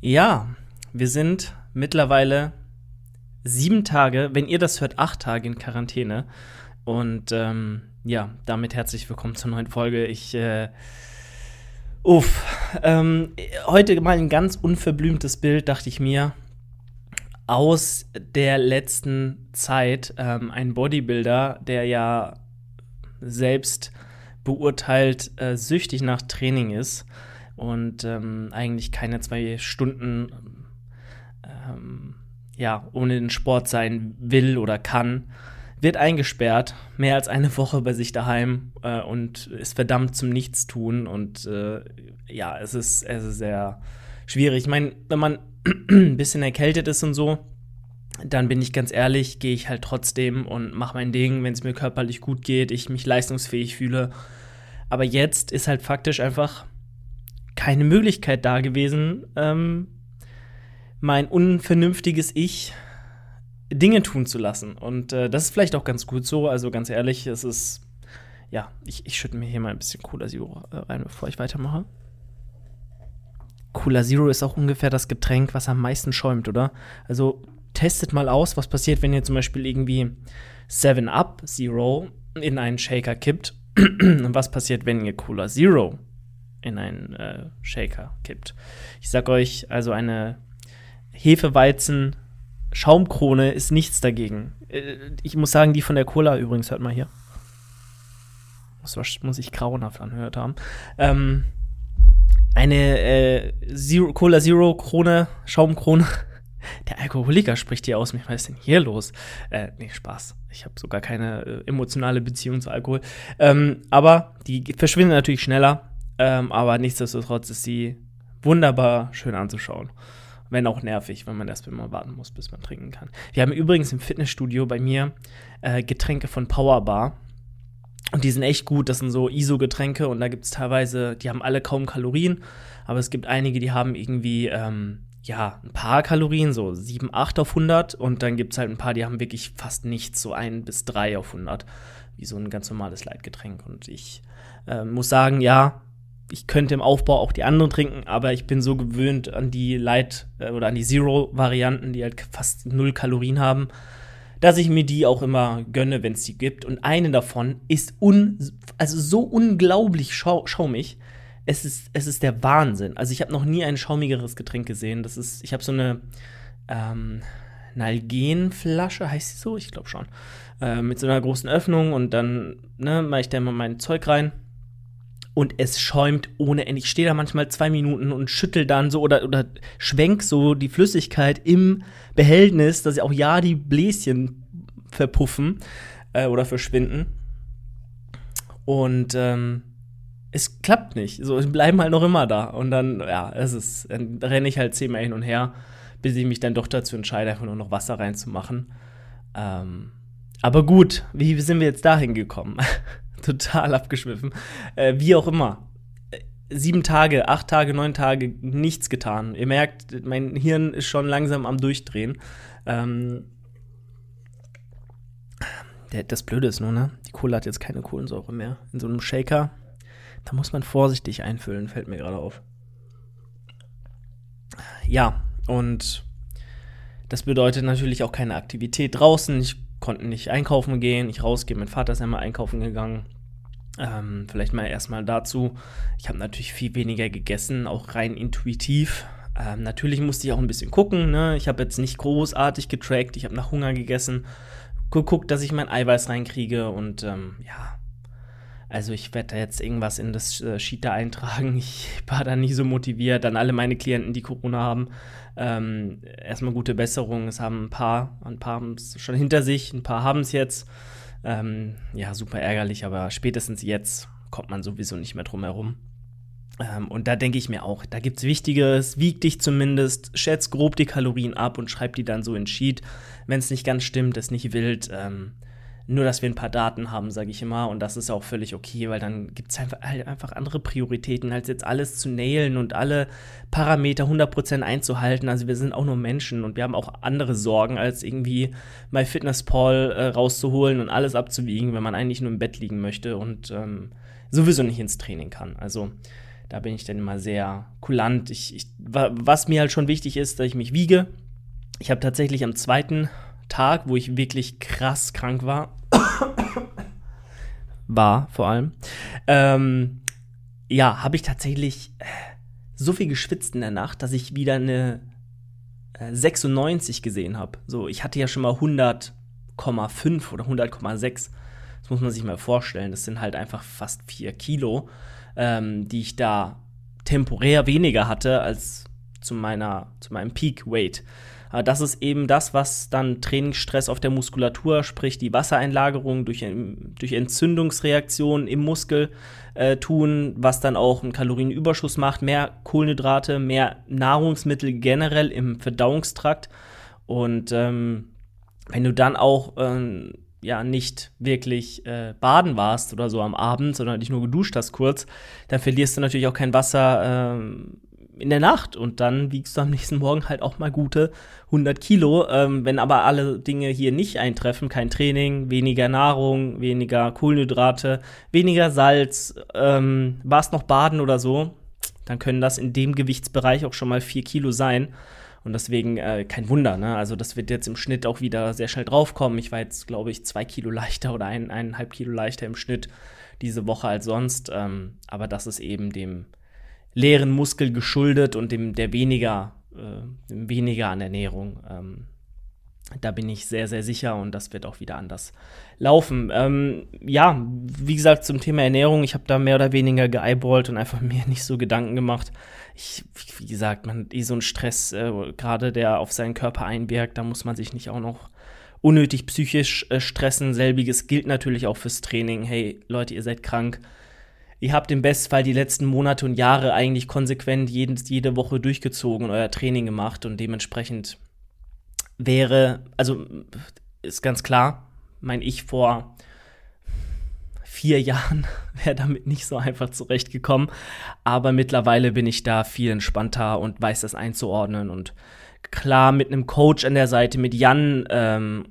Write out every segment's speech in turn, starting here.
Ja, wir sind mittlerweile sieben Tage, wenn ihr das hört, acht Tage in Quarantäne. Und ähm, ja, damit herzlich willkommen zur neuen Folge. Ich, äh, uff, ähm, heute mal ein ganz unverblümtes Bild, dachte ich mir, aus der letzten Zeit. Ähm, ein Bodybuilder, der ja selbst beurteilt äh, süchtig nach Training ist und ähm, eigentlich keine zwei Stunden ähm, ja, ohne den Sport sein will oder kann, wird eingesperrt, mehr als eine Woche bei sich daheim äh, und ist verdammt zum Nichtstun. Und äh, ja, es ist, es ist sehr schwierig. Ich meine, wenn man ein bisschen erkältet ist und so, dann bin ich ganz ehrlich, gehe ich halt trotzdem und mache mein Ding, wenn es mir körperlich gut geht, ich mich leistungsfähig fühle. Aber jetzt ist halt faktisch einfach keine Möglichkeit da gewesen, ähm, mein unvernünftiges Ich Dinge tun zu lassen. Und äh, das ist vielleicht auch ganz gut so. Also ganz ehrlich, es ist, ja, ich, ich schütte mir hier mal ein bisschen Cola Zero äh, rein, bevor ich weitermache. Cola Zero ist auch ungefähr das Getränk, was am meisten schäumt, oder? Also testet mal aus, was passiert, wenn ihr zum Beispiel irgendwie 7 Up Zero in einen Shaker kippt. Und was passiert, wenn ihr Cola Zero in einen äh, Shaker kippt. Ich sag euch, also eine Hefeweizen Schaumkrone ist nichts dagegen. Äh, ich muss sagen, die von der Cola übrigens, hört mal hier. Das muss ich grauenhaft anhört haben. Ähm, eine äh, Zero, Cola Zero Krone, Schaumkrone. Der Alkoholiker spricht hier aus mich. Was ist denn hier los? Äh, nee, Spaß. Ich habe sogar keine äh, emotionale Beziehung zu Alkohol. Ähm, aber die verschwinden natürlich schneller. Ähm, aber nichtsdestotrotz ist sie wunderbar schön anzuschauen. Wenn auch nervig, wenn man erst mal warten muss, bis man trinken kann. Wir haben übrigens im Fitnessstudio bei mir äh, Getränke von Powerbar. Und die sind echt gut. Das sind so ISO-Getränke und da gibt es teilweise, die haben alle kaum Kalorien, aber es gibt einige, die haben irgendwie, ähm, ja, ein paar Kalorien, so 7, 8 auf 100 und dann gibt es halt ein paar, die haben wirklich fast nichts, so 1 bis 3 auf 100, wie so ein ganz normales Leitgetränk. Und ich äh, muss sagen, ja, ich könnte im Aufbau auch die anderen trinken, aber ich bin so gewöhnt an die Light- äh, oder an die Zero-Varianten, die halt fast null Kalorien haben, dass ich mir die auch immer gönne, wenn es die gibt. Und eine davon ist un also so unglaublich schau schaumig. Es ist, es ist der Wahnsinn. Also ich habe noch nie ein schaumigeres Getränk gesehen. Das ist, ich habe so eine ähm, Nalgenflasche, heißt sie so? Ich glaube schon. Äh, mit so einer großen Öffnung und dann ne, mache ich da immer mein Zeug rein und es schäumt ohne Ende. Ich stehe da manchmal zwei Minuten und schüttel dann so oder, oder schwenk so die Flüssigkeit im Behältnis, dass auch ja die Bläschen verpuffen äh, oder verschwinden. Und ähm, es klappt nicht. So, sie bleiben halt noch immer da. Und dann, ja, es ist, dann renne ich halt zehnmal hin und her, bis ich mich dann doch dazu entscheide, einfach nur noch Wasser reinzumachen. Ähm, aber gut, wie sind wir jetzt dahin gekommen? total abgeschwiffen. Äh, wie auch immer. Sieben Tage, acht Tage, neun Tage, nichts getan. Ihr merkt, mein Hirn ist schon langsam am Durchdrehen. Ähm, das Blöde ist nur, ne? Die Cola hat jetzt keine Kohlensäure mehr. In so einem Shaker, da muss man vorsichtig einfüllen, fällt mir gerade auf. Ja, und das bedeutet natürlich auch keine Aktivität draußen. Ich konnte nicht einkaufen gehen, ich rausgehen. Mein Vater ist einmal einkaufen gegangen. Ähm, vielleicht mal erstmal dazu. Ich habe natürlich viel weniger gegessen, auch rein intuitiv. Ähm, natürlich musste ich auch ein bisschen gucken. Ne? Ich habe jetzt nicht großartig getrackt. Ich habe nach Hunger gegessen, geguckt, dass ich mein Eiweiß reinkriege und ähm, ja. Also ich werde da jetzt irgendwas in das äh, Sheet da eintragen. Ich war da nicht so motiviert. Dann alle meine Klienten, die Corona haben, ähm, erstmal gute Besserung. Es haben ein paar, ein paar haben es schon hinter sich, ein paar haben es jetzt. Ähm, ja, super ärgerlich, aber spätestens jetzt kommt man sowieso nicht mehr drum herum. Ähm, und da denke ich mir auch, da gibt es Wichtiges, wieg dich zumindest, schätz grob die Kalorien ab und schreib die dann so in Sheet. Wenn es nicht ganz stimmt, ist nicht wild. Ähm, nur, dass wir ein paar Daten haben, sage ich immer. Und das ist auch völlig okay, weil dann gibt es einfach, halt einfach andere Prioritäten, als jetzt alles zu nailen und alle Parameter 100% einzuhalten. Also wir sind auch nur Menschen und wir haben auch andere Sorgen, als irgendwie MyFitnessPal äh, rauszuholen und alles abzuwiegen, wenn man eigentlich nur im Bett liegen möchte und ähm, sowieso nicht ins Training kann. Also Da bin ich dann immer sehr kulant. Ich, ich, was mir halt schon wichtig ist, dass ich mich wiege. Ich habe tatsächlich am zweiten Tag, wo ich wirklich krass krank war, war vor allem, ähm, ja, habe ich tatsächlich äh, so viel geschwitzt in der Nacht, dass ich wieder eine äh, 96 gesehen habe. So, ich hatte ja schon mal 100,5 oder 100,6. Das muss man sich mal vorstellen. Das sind halt einfach fast 4 Kilo, ähm, die ich da temporär weniger hatte als zu, meiner, zu meinem Peak Weight. Aber das ist eben das, was dann Trainingsstress auf der Muskulatur, sprich die Wassereinlagerung durch, durch Entzündungsreaktionen im Muskel äh, tun, was dann auch einen Kalorienüberschuss macht, mehr Kohlenhydrate, mehr Nahrungsmittel generell im Verdauungstrakt. Und ähm, wenn du dann auch ähm, ja nicht wirklich äh, baden warst oder so am Abend, sondern dich nur geduscht hast kurz, dann verlierst du natürlich auch kein Wasser ähm, in der Nacht und dann wiegst du am nächsten Morgen halt auch mal gute 100 Kilo. Ähm, wenn aber alle Dinge hier nicht eintreffen, kein Training, weniger Nahrung, weniger Kohlenhydrate, weniger Salz, ähm, warst noch baden oder so, dann können das in dem Gewichtsbereich auch schon mal 4 Kilo sein. Und deswegen äh, kein Wunder, ne? Also das wird jetzt im Schnitt auch wieder sehr schnell draufkommen. Ich war jetzt, glaube ich, zwei Kilo leichter oder ein, eineinhalb Kilo leichter im Schnitt diese Woche als sonst. Ähm, aber das ist eben dem leeren Muskel geschuldet und dem der weniger, äh, dem weniger an Ernährung. Ähm, da bin ich sehr, sehr sicher und das wird auch wieder anders laufen. Ähm, ja, wie gesagt, zum Thema Ernährung, ich habe da mehr oder weniger geeyeballt und einfach mir nicht so Gedanken gemacht. Ich, wie gesagt, man hat eh so einen Stress, äh, gerade der auf seinen Körper einwirkt, da muss man sich nicht auch noch unnötig psychisch äh, stressen. Selbiges gilt natürlich auch fürs Training. Hey, Leute, ihr seid krank ihr habt im Bestfall die letzten Monate und Jahre eigentlich konsequent jeden, jede Woche durchgezogen und euer Training gemacht und dementsprechend wäre, also ist ganz klar, mein Ich vor vier Jahren wäre damit nicht so einfach zurechtgekommen. Aber mittlerweile bin ich da viel entspannter und weiß das einzuordnen. Und klar, mit einem Coach an der Seite, mit Jan, ähm,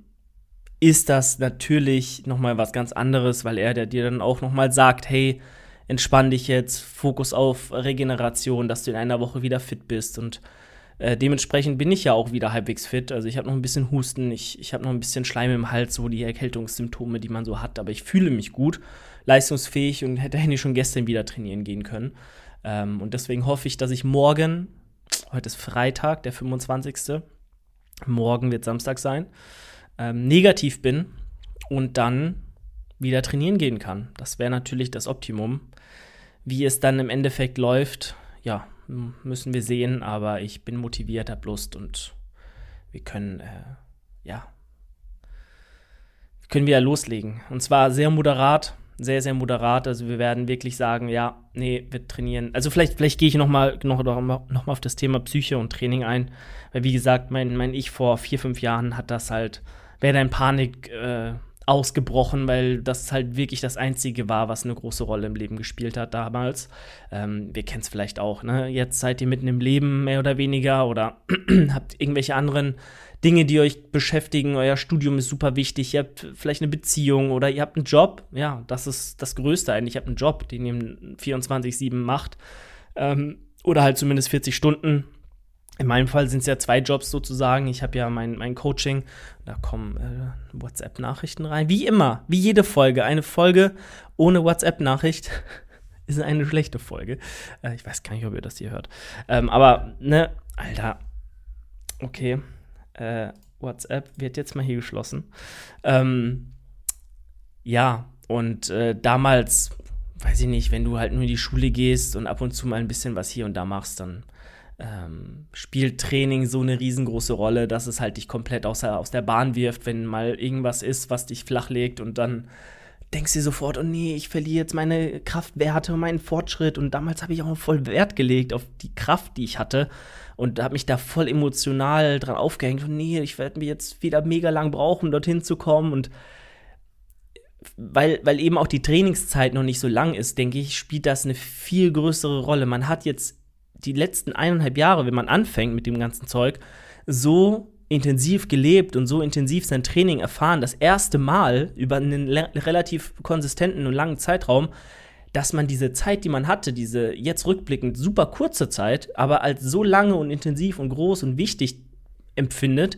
ist das natürlich noch mal was ganz anderes, weil er der dir dann auch noch mal sagt, hey, entspann dich jetzt, Fokus auf Regeneration, dass du in einer Woche wieder fit bist und äh, dementsprechend bin ich ja auch wieder halbwegs fit. Also ich habe noch ein bisschen Husten, ich, ich habe noch ein bisschen Schleim im Hals, so die Erkältungssymptome, die man so hat, aber ich fühle mich gut, leistungsfähig und hätte eigentlich schon gestern wieder trainieren gehen können. Ähm, und deswegen hoffe ich, dass ich morgen, heute ist Freitag, der 25. Morgen wird Samstag sein, ähm, negativ bin und dann wieder trainieren gehen kann. Das wäre natürlich das Optimum. Wie es dann im Endeffekt läuft, ja, müssen wir sehen, aber ich bin motiviert, habe Lust und wir können, äh, ja, können wir ja loslegen. Und zwar sehr moderat, sehr, sehr moderat. Also wir werden wirklich sagen, ja, nee, wir trainieren. Also vielleicht, vielleicht gehe ich noch mal, noch, noch mal auf das Thema Psyche und Training ein. Weil wie gesagt, mein, mein Ich vor vier, fünf Jahren hat das halt, wäre da in Panik äh, ausgebrochen, weil das halt wirklich das Einzige war, was eine große Rolle im Leben gespielt hat damals. Ähm, wir kennen es vielleicht auch, ne? Jetzt seid ihr mitten im Leben mehr oder weniger oder habt irgendwelche anderen Dinge, die euch beschäftigen. Euer Studium ist super wichtig. Ihr habt vielleicht eine Beziehung oder ihr habt einen Job. Ja, das ist das Größte eigentlich. Ihr habt einen Job, den ihr 24-7 macht. Ähm, oder halt zumindest 40 Stunden in meinem Fall sind es ja zwei Jobs sozusagen. Ich habe ja mein, mein Coaching, da kommen äh, WhatsApp-Nachrichten rein. Wie immer, wie jede Folge. Eine Folge ohne WhatsApp-Nachricht ist eine schlechte Folge. Äh, ich weiß gar nicht, ob ihr das hier hört. Ähm, aber, ne, Alter. Okay. Äh, WhatsApp wird jetzt mal hier geschlossen. Ähm, ja, und äh, damals, weiß ich nicht, wenn du halt nur in die Schule gehst und ab und zu mal ein bisschen was hier und da machst, dann ähm, spielt Training so eine riesengroße Rolle, dass es halt dich komplett aus der, aus der Bahn wirft, wenn mal irgendwas ist, was dich flachlegt und dann denkst du sofort, oh nee, ich verliere jetzt meine Kraftwerte und meinen Fortschritt und damals habe ich auch voll Wert gelegt auf die Kraft, die ich hatte und habe mich da voll emotional dran aufgehängt und nee, ich werde mir jetzt wieder mega lang brauchen, dorthin zu kommen und weil, weil eben auch die Trainingszeit noch nicht so lang ist, denke ich, spielt das eine viel größere Rolle. Man hat jetzt die letzten eineinhalb Jahre, wenn man anfängt mit dem ganzen Zeug, so intensiv gelebt und so intensiv sein Training erfahren, das erste Mal über einen relativ konsistenten und langen Zeitraum, dass man diese Zeit, die man hatte, diese jetzt rückblickend super kurze Zeit, aber als so lange und intensiv und groß und wichtig empfindet,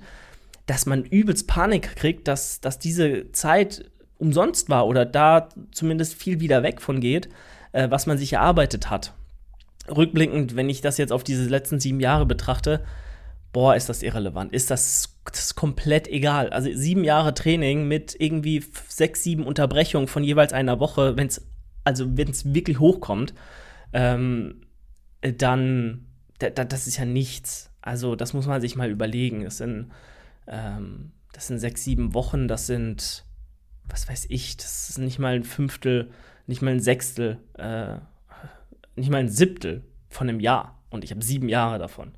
dass man übelst Panik kriegt, dass, dass diese Zeit umsonst war oder da zumindest viel wieder weg von geht, äh, was man sich erarbeitet hat. Rückblickend, wenn ich das jetzt auf diese letzten sieben Jahre betrachte, boah, ist das irrelevant. Ist das, das ist komplett egal. Also sieben Jahre Training mit irgendwie sechs, sieben Unterbrechungen von jeweils einer Woche, wenn es also wenn wirklich hochkommt, ähm, dann das ist ja nichts. Also das muss man sich mal überlegen. Es sind ähm, das sind sechs, sieben Wochen. Das sind was weiß ich. Das ist nicht mal ein Fünftel, nicht mal ein Sechstel, äh, nicht mal ein Siebtel von einem Jahr. Und ich habe sieben Jahre davon.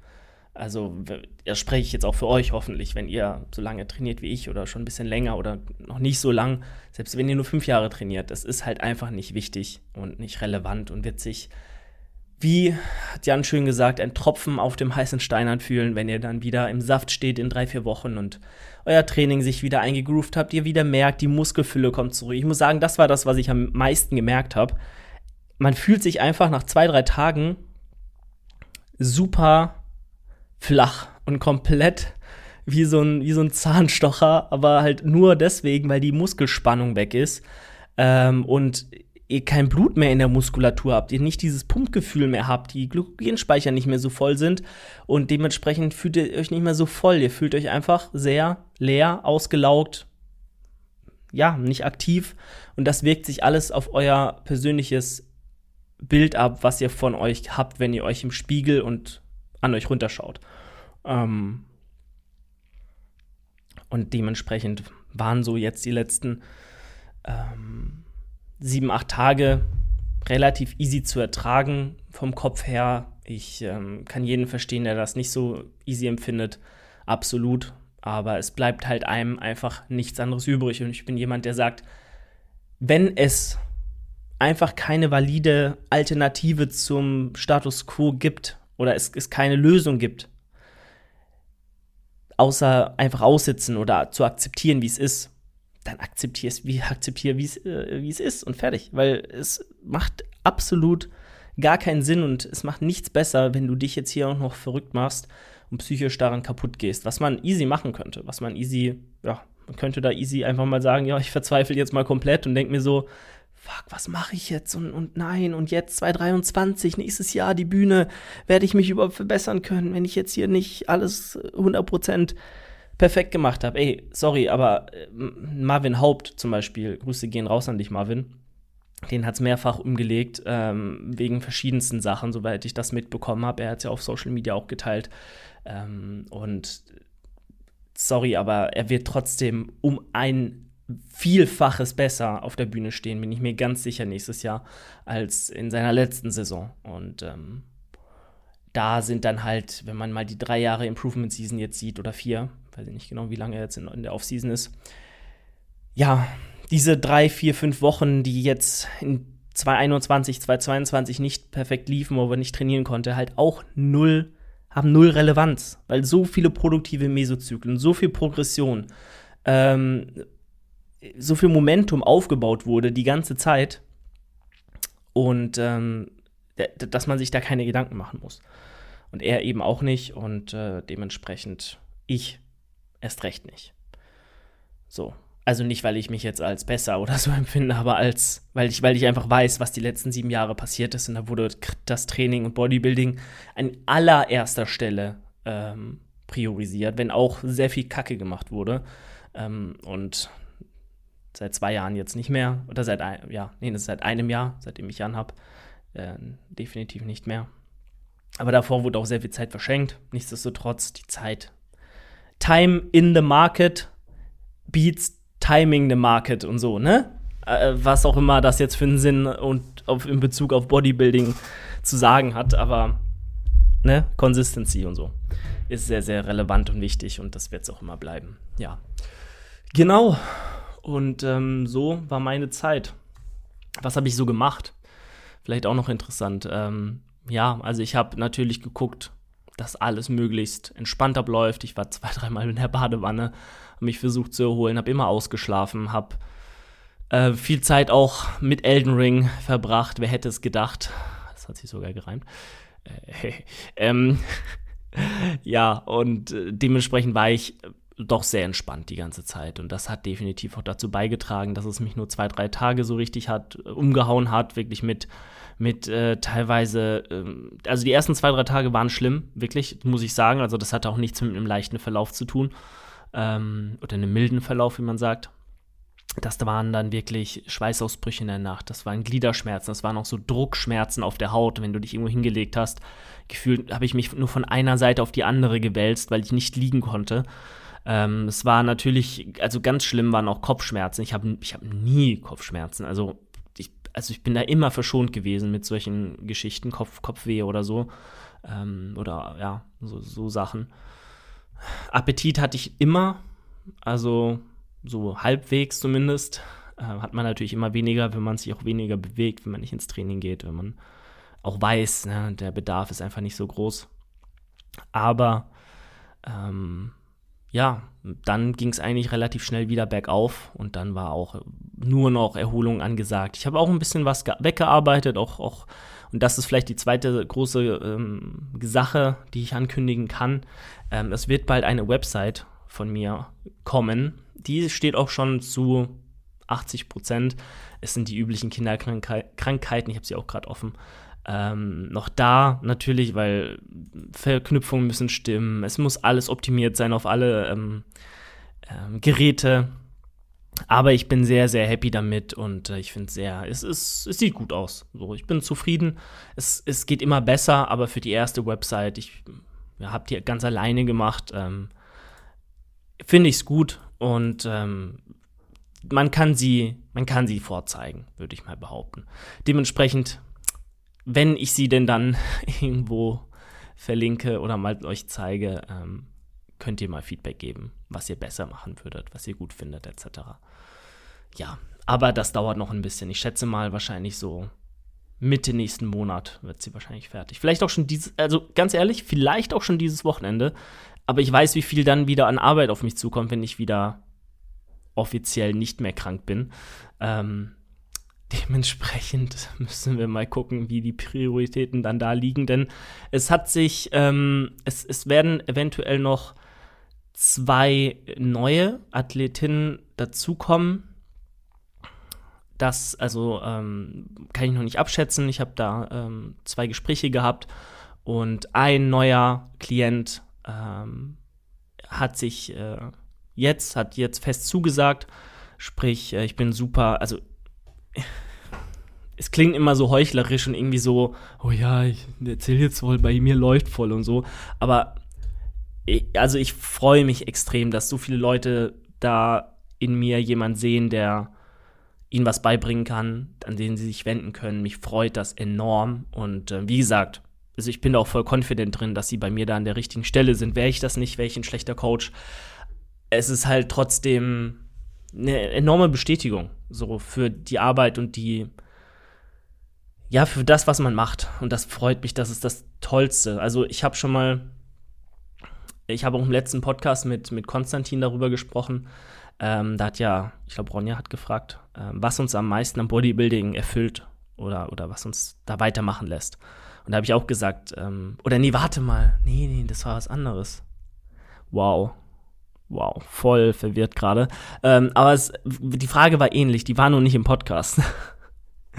Also, das spreche ich jetzt auch für euch hoffentlich, wenn ihr so lange trainiert wie ich oder schon ein bisschen länger oder noch nicht so lang, selbst wenn ihr nur fünf Jahre trainiert, das ist halt einfach nicht wichtig und nicht relevant und wird sich, wie hat Jan schön gesagt, ein Tropfen auf dem heißen Stein anfühlen, wenn ihr dann wieder im Saft steht in drei, vier Wochen und euer Training sich wieder eingegroovt habt, ihr wieder merkt, die Muskelfülle kommt zurück. Ich muss sagen, das war das, was ich am meisten gemerkt habe. Man fühlt sich einfach nach zwei, drei Tagen super flach und komplett wie so ein, wie so ein Zahnstocher, aber halt nur deswegen, weil die Muskelspannung weg ist ähm, und ihr kein Blut mehr in der Muskulatur habt, ihr nicht dieses Pumpgefühl mehr habt, die Glykogenspeicher nicht mehr so voll sind und dementsprechend fühlt ihr euch nicht mehr so voll. Ihr fühlt euch einfach sehr leer, ausgelaugt, ja, nicht aktiv und das wirkt sich alles auf euer persönliches Bild ab, was ihr von euch habt, wenn ihr euch im Spiegel und an euch runterschaut. Ähm und dementsprechend waren so jetzt die letzten ähm, sieben, acht Tage relativ easy zu ertragen vom Kopf her. Ich ähm, kann jeden verstehen, der das nicht so easy empfindet. Absolut. Aber es bleibt halt einem einfach nichts anderes übrig. Und ich bin jemand, der sagt, wenn es einfach keine valide Alternative zum Status quo gibt, oder es, es keine Lösung gibt, außer einfach aussitzen oder zu akzeptieren, wie es ist, dann akzeptier es, wie akzeptiere, wie es, äh, es ist und fertig. Weil es macht absolut gar keinen Sinn und es macht nichts besser, wenn du dich jetzt hier auch noch verrückt machst und psychisch daran kaputt gehst. Was man easy machen könnte, was man easy, ja, man könnte da easy einfach mal sagen, ja, ich verzweifle jetzt mal komplett und denke mir so, fuck, was mache ich jetzt? Und, und nein, und jetzt 2023, nächstes Jahr die Bühne, werde ich mich überhaupt verbessern können, wenn ich jetzt hier nicht alles 100% perfekt gemacht habe. Ey, sorry, aber äh, Marvin Haupt zum Beispiel, Grüße gehen raus an dich, Marvin. Den hat es mehrfach umgelegt, ähm, wegen verschiedensten Sachen, soweit ich das mitbekommen habe. Er hat es ja auf Social Media auch geteilt. Ähm, und sorry, aber er wird trotzdem um ein Vielfaches besser auf der Bühne stehen, bin ich mir ganz sicher nächstes Jahr, als in seiner letzten Saison. Und ähm, da sind dann halt, wenn man mal die drei Jahre Improvement Season jetzt sieht oder vier, weiß ich nicht genau, wie lange er jetzt in, in der Offseason ist, ja, diese drei, vier, fünf Wochen, die jetzt in 2021, 2022 nicht perfekt liefen, wo er nicht trainieren konnte, halt auch null, haben null Relevanz, weil so viele produktive Mesozyklen, so viel Progression, ähm, so viel Momentum aufgebaut wurde die ganze Zeit und ähm, dass man sich da keine Gedanken machen muss. Und er eben auch nicht und äh, dementsprechend ich erst recht nicht. So. Also nicht, weil ich mich jetzt als besser oder so empfinde, aber als, weil ich, weil ich einfach weiß, was die letzten sieben Jahre passiert ist. Und da wurde das Training und Bodybuilding an allererster Stelle ähm, priorisiert, wenn auch sehr viel Kacke gemacht wurde. Ähm, und seit zwei Jahren jetzt nicht mehr. Oder seit, ein, ja, nee, das ist seit einem Jahr, seitdem ich Jan habe. Äh, definitiv nicht mehr. Aber davor wurde auch sehr viel Zeit verschenkt. Nichtsdestotrotz, die Zeit. Time in the market beats timing the market und so, ne? Äh, was auch immer das jetzt für einen Sinn und auf, in Bezug auf Bodybuilding zu sagen hat, aber ne, Consistency und so ist sehr, sehr relevant und wichtig und das wird es auch immer bleiben. Ja. Genau. Und ähm, so war meine Zeit. Was habe ich so gemacht? Vielleicht auch noch interessant. Ähm, ja, also ich habe natürlich geguckt, dass alles möglichst entspannt abläuft. Ich war zwei, dreimal in der Badewanne, habe mich versucht zu erholen, habe immer ausgeschlafen, habe Äh, viel Zeit auch mit Elden Ring verbracht. Wer hätte es gedacht? Das hat sich sogar gereimt. Äh, ähm, ja, und äh, dementsprechend war ich doch sehr entspannt die ganze Zeit. Und das hat definitiv auch dazu beigetragen, dass es mich nur zwei, drei Tage so richtig hat äh, umgehauen hat, wirklich mit, mit äh, teilweise, ähm, also die ersten zwei, drei Tage waren schlimm, wirklich, muss ich sagen. Also das hatte auch nichts mit einem leichten Verlauf zu tun. Ähm, oder einem milden Verlauf, wie man sagt. Das waren dann wirklich Schweißausbrüche in der Nacht, das waren Gliederschmerzen, das waren auch so Druckschmerzen auf der Haut, wenn du dich irgendwo hingelegt hast. Gefühlt habe ich mich nur von einer Seite auf die andere gewälzt, weil ich nicht liegen konnte. Ähm, es war natürlich, also ganz schlimm waren auch Kopfschmerzen. Ich habe ich hab nie Kopfschmerzen. Also ich, also ich bin da immer verschont gewesen mit solchen Geschichten, Kopf, Kopfweh oder so. Ähm, oder ja, so, so Sachen. Appetit hatte ich immer, also so halbwegs zumindest. Äh, hat man natürlich immer weniger, wenn man sich auch weniger bewegt, wenn man nicht ins Training geht, wenn man auch weiß, ne, der Bedarf ist einfach nicht so groß. Aber ähm, ja, dann ging es eigentlich relativ schnell wieder bergauf und dann war auch nur noch Erholung angesagt. Ich habe auch ein bisschen was weggearbeitet, auch, auch, und das ist vielleicht die zweite große ähm, Sache, die ich ankündigen kann. Ähm, es wird bald eine Website von mir kommen. Die steht auch schon zu 80 Prozent. Es sind die üblichen Kinderkrankheiten, ich habe sie auch gerade offen. Ähm, noch da natürlich, weil Verknüpfungen müssen stimmen. Es muss alles optimiert sein auf alle ähm, ähm, Geräte. Aber ich bin sehr, sehr happy damit und äh, ich finde sehr, es, es, es sieht gut aus. So, ich bin zufrieden. Es, es geht immer besser, aber für die erste Website, ich ja, habe die ganz alleine gemacht, ähm, finde ich es gut und ähm, man kann sie, man kann sie vorzeigen, würde ich mal behaupten. Dementsprechend wenn ich sie denn dann irgendwo verlinke oder mal euch zeige, ähm, könnt ihr mal Feedback geben, was ihr besser machen würdet, was ihr gut findet, etc. Ja, aber das dauert noch ein bisschen. Ich schätze mal wahrscheinlich so Mitte nächsten Monat wird sie wahrscheinlich fertig. Vielleicht auch schon dieses, also ganz ehrlich, vielleicht auch schon dieses Wochenende. Aber ich weiß, wie viel dann wieder an Arbeit auf mich zukommt, wenn ich wieder offiziell nicht mehr krank bin. Ähm, dementsprechend müssen wir mal gucken, wie die Prioritäten dann da liegen, denn es hat sich, ähm, es, es werden eventuell noch zwei neue Athletinnen dazukommen. Das, also, ähm, kann ich noch nicht abschätzen. Ich habe da ähm, zwei Gespräche gehabt und ein neuer Klient ähm, hat sich äh, jetzt, hat jetzt fest zugesagt. Sprich, äh, ich bin super, also es klingt immer so heuchlerisch und irgendwie so, oh ja, ich erzähle jetzt wohl, bei mir läuft voll und so. Aber ich, also ich freue mich extrem, dass so viele Leute da in mir jemand sehen, der ihnen was beibringen kann, an den sie sich wenden können. Mich freut das enorm. Und äh, wie gesagt, also ich bin da auch voll confident drin, dass sie bei mir da an der richtigen Stelle sind. Wäre ich das nicht, wäre ich ein schlechter Coach. Es ist halt trotzdem eine enorme Bestätigung so für die Arbeit und die ja für das was man macht. Und das freut mich das ist das tollste. Also ich habe schon mal ich habe auch im letzten Podcast mit mit Konstantin darüber gesprochen. Ähm, da hat ja ich glaube Ronja hat gefragt ähm, was uns am meisten am Bodybuilding erfüllt oder oder was uns da weitermachen lässt. Und da habe ich auch gesagt ähm, oder nee warte mal. Nee nee das war was anderes. Wow Wow, voll verwirrt gerade. Ähm, aber es, die Frage war ähnlich, die war nur nicht im Podcast.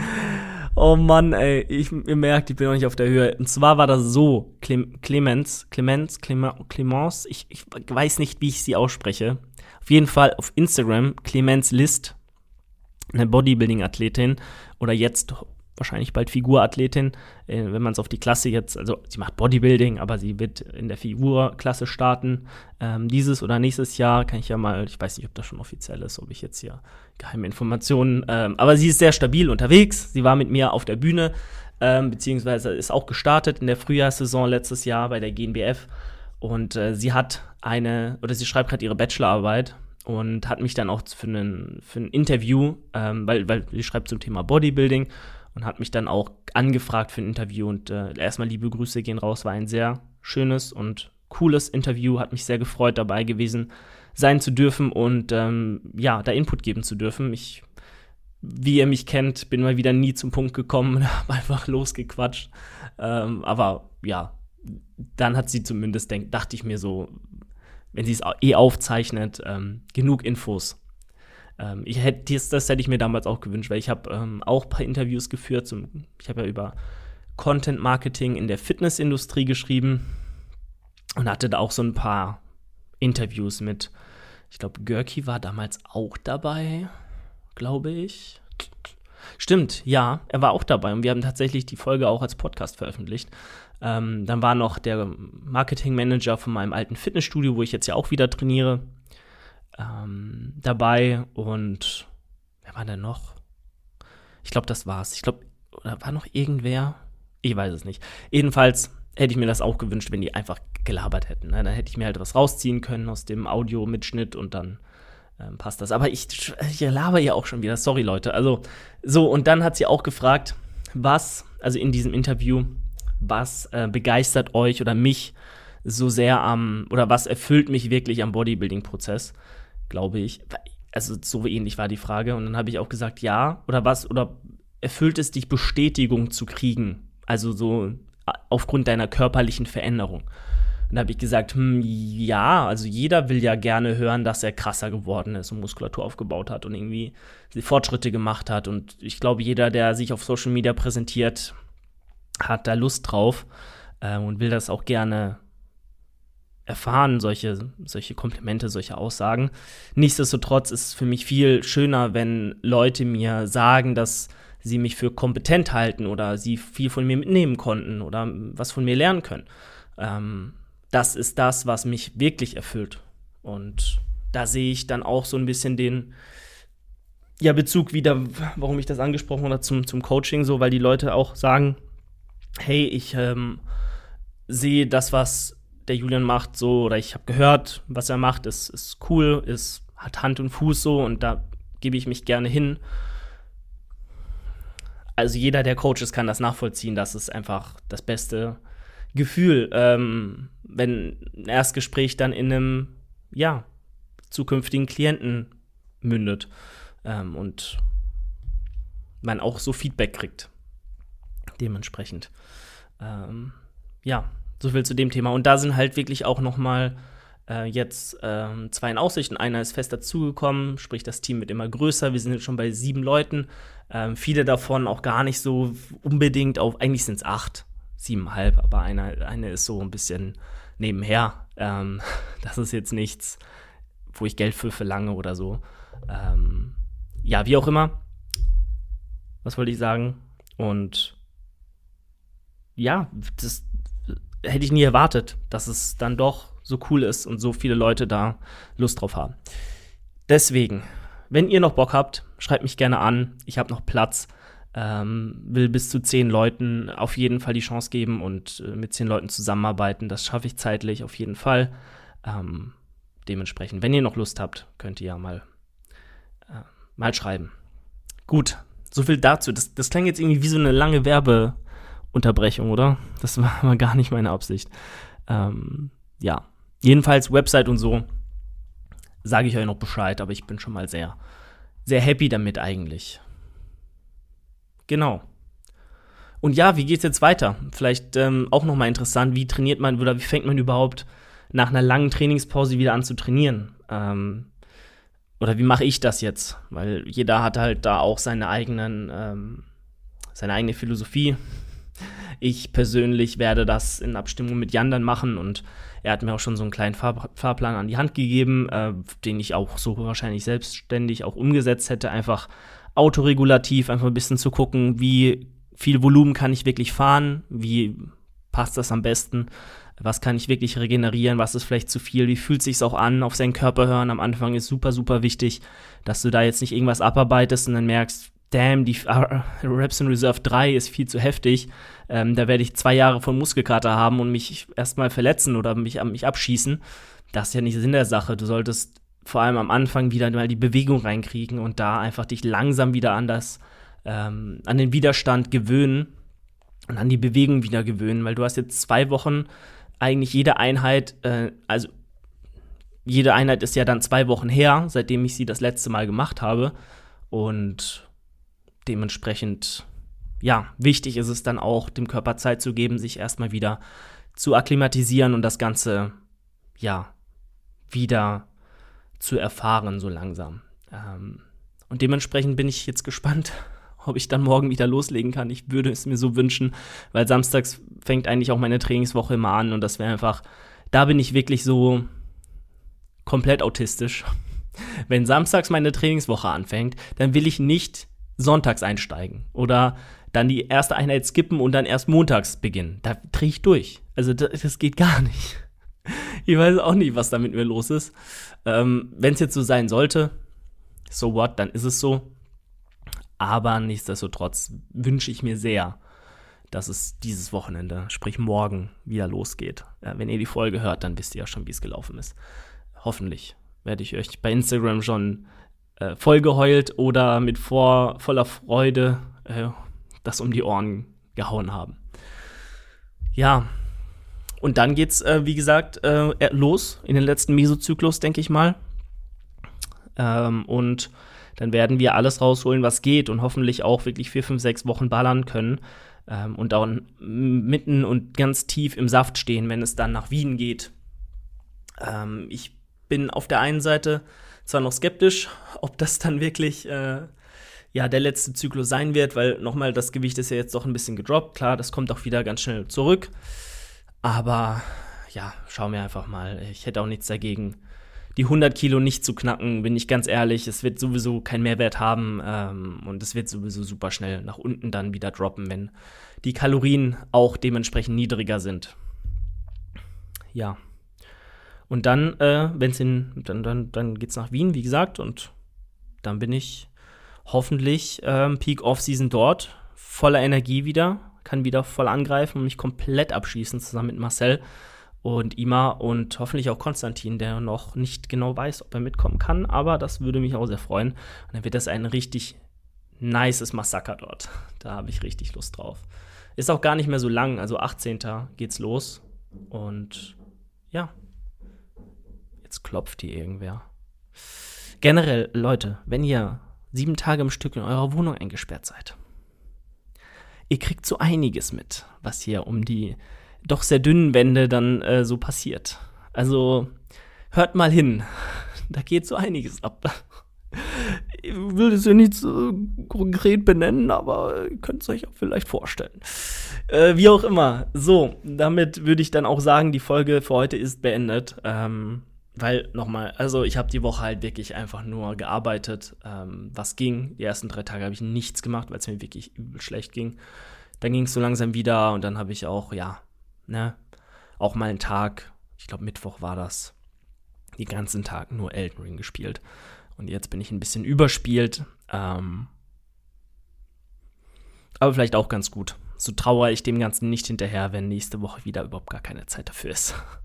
oh Mann, ey, ich, ihr merkt, ich bin noch nicht auf der Höhe. Und zwar war das so, Clemens, Clemens, Clemens, ich, ich weiß nicht, wie ich sie ausspreche. Auf jeden Fall auf Instagram, Clemens List, eine Bodybuilding-Athletin oder jetzt wahrscheinlich bald Figurathletin, äh, wenn man es auf die Klasse jetzt, also sie macht Bodybuilding, aber sie wird in der Figurklasse starten. Ähm, dieses oder nächstes Jahr kann ich ja mal, ich weiß nicht, ob das schon offiziell ist, ob ich jetzt hier geheime Informationen, ähm, aber sie ist sehr stabil unterwegs. Sie war mit mir auf der Bühne, ähm, beziehungsweise ist auch gestartet in der Frühjahrssaison letztes Jahr bei der GNBF. Und äh, sie hat eine, oder sie schreibt gerade ihre Bachelorarbeit und hat mich dann auch für, einen, für ein Interview, ähm, weil, weil sie schreibt zum Thema Bodybuilding und hat mich dann auch angefragt für ein Interview. Und äh, erstmal liebe Grüße gehen raus, war ein sehr schönes und cooles Interview, hat mich sehr gefreut, dabei gewesen sein zu dürfen und ähm, ja, da Input geben zu dürfen. Ich wie ihr mich kennt, bin mal wieder nie zum Punkt gekommen und habe einfach losgequatscht. Ähm, aber ja, dann hat sie zumindest, denk, dachte ich mir so, wenn sie es eh aufzeichnet, ähm, genug Infos. Ähm, ich hätte, das, das, hätte ich mir damals auch gewünscht, weil ich habe ähm, auch ein paar Interviews geführt. Zum, ich habe ja über Content Marketing in der Fitnessindustrie geschrieben und hatte da auch so ein paar Interviews mit, ich glaube, Görki war damals auch dabei, glaube ich. Stimmt, ja, er war auch dabei und wir haben tatsächlich die Folge auch als Podcast veröffentlicht. Ähm, dann war noch der Marketingmanager von meinem alten Fitnessstudio, wo ich jetzt ja auch wieder trainiere, ähm, dabei und wer war denn noch? Ich glaube, das war's. Ich glaube, oder war noch irgendwer? Ich weiß es nicht. Jedenfalls hätte ich mir das auch gewünscht, wenn die einfach gelabert hätten. Ne? Dann hätte ich mir halt was rausziehen können aus dem Audio-Mitschnitt und dann ähm, passt das. Aber ich, ich laber ja auch schon wieder. Sorry, Leute. Also, so, und dann hat sie auch gefragt, was, also in diesem Interview, was äh, begeistert euch oder mich so sehr am, oder was erfüllt mich wirklich am Bodybuilding-Prozess, glaube ich. Also, so ähnlich war die Frage. Und dann habe ich auch gesagt, ja, oder was, oder erfüllt es dich, Bestätigung zu kriegen? Also so aufgrund deiner körperlichen Veränderung. Und da habe ich gesagt, hm, ja, also jeder will ja gerne hören, dass er krasser geworden ist und Muskulatur aufgebaut hat und irgendwie Fortschritte gemacht hat. Und ich glaube, jeder, der sich auf Social Media präsentiert, hat da Lust drauf äh, und will das auch gerne erfahren, solche, solche Komplimente, solche Aussagen. Nichtsdestotrotz ist es für mich viel schöner, wenn Leute mir sagen, dass sie mich für kompetent halten oder sie viel von mir mitnehmen konnten oder was von mir lernen können. Ähm, das ist das, was mich wirklich erfüllt. Und da sehe ich dann auch so ein bisschen den ja, Bezug wieder, warum ich das angesprochen habe zum, zum Coaching, so, weil die Leute auch sagen, hey, ich ähm, sehe das, was der Julian macht, so, oder ich habe gehört, was er macht, ist, ist cool, ist, hat Hand und Fuß so und da gebe ich mich gerne hin also jeder, der Coach ist, kann das nachvollziehen. Das ist einfach das beste Gefühl, ähm, wenn ein Erstgespräch dann in einem, ja, zukünftigen Klienten mündet ähm, und man auch so Feedback kriegt. Dementsprechend. Ähm, ja, so viel zu dem Thema. Und da sind halt wirklich auch noch mal äh, jetzt ähm, zwei in Aussichten. Einer ist fest dazugekommen, sprich das Team wird immer größer. Wir sind jetzt schon bei sieben Leuten. Ähm, viele davon auch gar nicht so unbedingt auf, eigentlich sind es acht, siebeneinhalb, aber eine, eine ist so ein bisschen nebenher. Ähm, das ist jetzt nichts, wo ich Geld für verlange oder so. Ähm, ja, wie auch immer. Was wollte ich sagen? Und ja, das hätte ich nie erwartet, dass es dann doch so cool ist und so viele Leute da Lust drauf haben. Deswegen, wenn ihr noch Bock habt, schreibt mich gerne an. Ich habe noch Platz. Ähm, will bis zu zehn Leuten auf jeden Fall die Chance geben und äh, mit zehn Leuten zusammenarbeiten. Das schaffe ich zeitlich auf jeden Fall. Ähm, dementsprechend, wenn ihr noch Lust habt, könnt ihr ja mal, äh, mal schreiben. Gut, so viel dazu. Das, das klang jetzt irgendwie wie so eine lange Werbeunterbrechung, oder? Das war, war gar nicht meine Absicht. Ähm, ja, Jedenfalls Website und so sage ich euch noch Bescheid, aber ich bin schon mal sehr, sehr happy damit eigentlich. Genau. Und ja, wie geht's jetzt weiter? Vielleicht ähm, auch noch mal interessant, wie trainiert man oder wie fängt man überhaupt nach einer langen Trainingspause wieder an zu trainieren? Ähm, oder wie mache ich das jetzt? Weil jeder hat halt da auch seine eigenen, ähm, seine eigene Philosophie. Ich persönlich werde das in Abstimmung mit Jan dann machen und er hat mir auch schon so einen kleinen Fahr Fahrplan an die Hand gegeben, äh, den ich auch so wahrscheinlich selbstständig auch umgesetzt hätte. Einfach autoregulativ, einfach ein bisschen zu gucken, wie viel Volumen kann ich wirklich fahren, wie passt das am besten, was kann ich wirklich regenerieren, was ist vielleicht zu viel, wie fühlt sich auch an, auf seinen Körper hören. Am Anfang ist super, super wichtig, dass du da jetzt nicht irgendwas abarbeitest und dann merkst, damn, die uh, Reps in Reserve 3 ist viel zu heftig. Ähm, da werde ich zwei Jahre von Muskelkater haben und mich erstmal verletzen oder mich, mich abschießen. Das ist ja nicht Sinn der Sache. Du solltest vor allem am Anfang wieder mal die Bewegung reinkriegen und da einfach dich langsam wieder an das, ähm, an den Widerstand gewöhnen und an die Bewegung wieder gewöhnen, weil du hast jetzt zwei Wochen eigentlich jede Einheit, äh, also jede Einheit ist ja dann zwei Wochen her, seitdem ich sie das letzte Mal gemacht habe. Und dementsprechend, ja, wichtig ist es dann auch, dem Körper Zeit zu geben, sich erstmal wieder zu akklimatisieren und das Ganze, ja, wieder zu erfahren, so langsam. Ähm, und dementsprechend bin ich jetzt gespannt, ob ich dann morgen wieder loslegen kann. Ich würde es mir so wünschen, weil samstags fängt eigentlich auch meine Trainingswoche immer an und das wäre einfach, da bin ich wirklich so komplett autistisch. Wenn samstags meine Trainingswoche anfängt, dann will ich nicht sonntags einsteigen oder dann die erste Einheit skippen und dann erst montags beginnen. Da drehe ich durch. Also das, das, geht gar nicht. Ich weiß auch nicht, was da mit mir los ist. Ähm, Wenn es jetzt so sein sollte, so what, dann ist es so. Aber nichtsdestotrotz wünsche ich mir sehr, dass es dieses Wochenende, sprich morgen, wieder losgeht. Ja, wenn ihr die Folge hört, dann wisst ihr ja schon, wie es gelaufen ist. Hoffentlich werde ich euch bei Instagram schon äh, vollgeheult oder mit vor, voller Freude äh, das um die Ohren gehauen haben. Ja, und dann geht's, äh, wie gesagt, äh, los in den letzten Mesozyklus, denke ich mal. Ähm, und dann werden wir alles rausholen, was geht und hoffentlich auch wirklich vier, fünf, sechs Wochen ballern können ähm, und dann mitten und ganz tief im Saft stehen, wenn es dann nach Wien geht. Ähm, ich bin auf der einen Seite zwar noch skeptisch, ob das dann wirklich äh, ja, der letzte Zyklus sein wird, weil nochmal das Gewicht ist ja jetzt doch ein bisschen gedroppt. Klar, das kommt auch wieder ganz schnell zurück. Aber ja, schauen wir einfach mal. Ich hätte auch nichts dagegen, die 100 Kilo nicht zu knacken, bin ich ganz ehrlich. Es wird sowieso keinen Mehrwert haben ähm, und es wird sowieso super schnell nach unten dann wieder droppen, wenn die Kalorien auch dementsprechend niedriger sind. Ja. Und dann, äh, es in, dann, dann, dann geht's nach Wien, wie gesagt, und dann bin ich hoffentlich ähm, Peak Off-Season dort, voller Energie wieder, kann wieder voll angreifen und mich komplett abschießen zusammen mit Marcel und Ima und hoffentlich auch Konstantin, der noch nicht genau weiß, ob er mitkommen kann, aber das würde mich auch sehr freuen. Und dann wird das ein richtig nices Massaker dort. Da habe ich richtig Lust drauf. Ist auch gar nicht mehr so lang, also 18. geht's los. Und ja, jetzt klopft hier irgendwer. Generell, Leute, wenn ihr sieben Tage im Stück in eurer Wohnung eingesperrt seid, ihr kriegt so einiges mit, was hier um die doch sehr dünnen Wände dann äh, so passiert. Also hört mal hin, da geht so einiges ab. Ich will es ja nicht so konkret benennen, aber ihr könnt es euch auch vielleicht vorstellen. Äh, wie auch immer. So, damit würde ich dann auch sagen, die Folge für heute ist beendet. Ähm, weil, nochmal, also ich habe die Woche halt wirklich einfach nur gearbeitet, ähm, was ging. Die ersten drei Tage habe ich nichts gemacht, weil es mir wirklich übel schlecht ging. Dann ging es so langsam wieder und dann habe ich auch, ja, ne, auch mal einen Tag, ich glaube Mittwoch war das, den ganzen Tag nur Elden Ring gespielt. Und jetzt bin ich ein bisschen überspielt. Ähm, aber vielleicht auch ganz gut. So trauere ich dem Ganzen nicht hinterher, wenn nächste Woche wieder überhaupt gar keine Zeit dafür ist.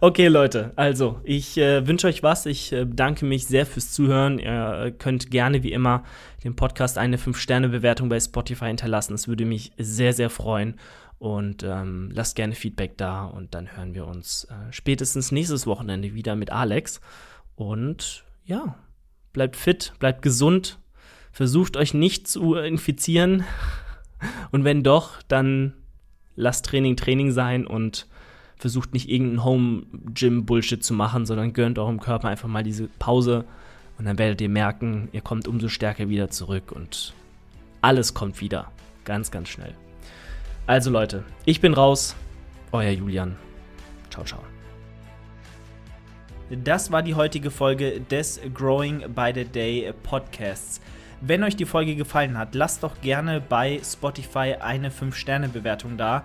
Okay, Leute, also ich äh, wünsche euch was. Ich äh, bedanke mich sehr fürs Zuhören. Ihr könnt gerne wie immer dem Podcast eine 5-Sterne-Bewertung bei Spotify hinterlassen. Das würde mich sehr, sehr freuen. Und ähm, lasst gerne Feedback da und dann hören wir uns äh, spätestens nächstes Wochenende wieder mit Alex. Und ja, bleibt fit, bleibt gesund, versucht euch nicht zu infizieren. Und wenn doch, dann lasst Training Training sein und versucht nicht irgendeinen Home-Gym-Bullshit zu machen, sondern gönnt eurem Körper einfach mal diese Pause. Und dann werdet ihr merken, ihr kommt umso stärker wieder zurück und alles kommt wieder. Ganz, ganz schnell. Also Leute, ich bin raus. Euer Julian. Ciao, ciao. Das war die heutige Folge des Growing by the Day Podcasts. Wenn euch die Folge gefallen hat, lasst doch gerne bei Spotify eine 5-Sterne-Bewertung da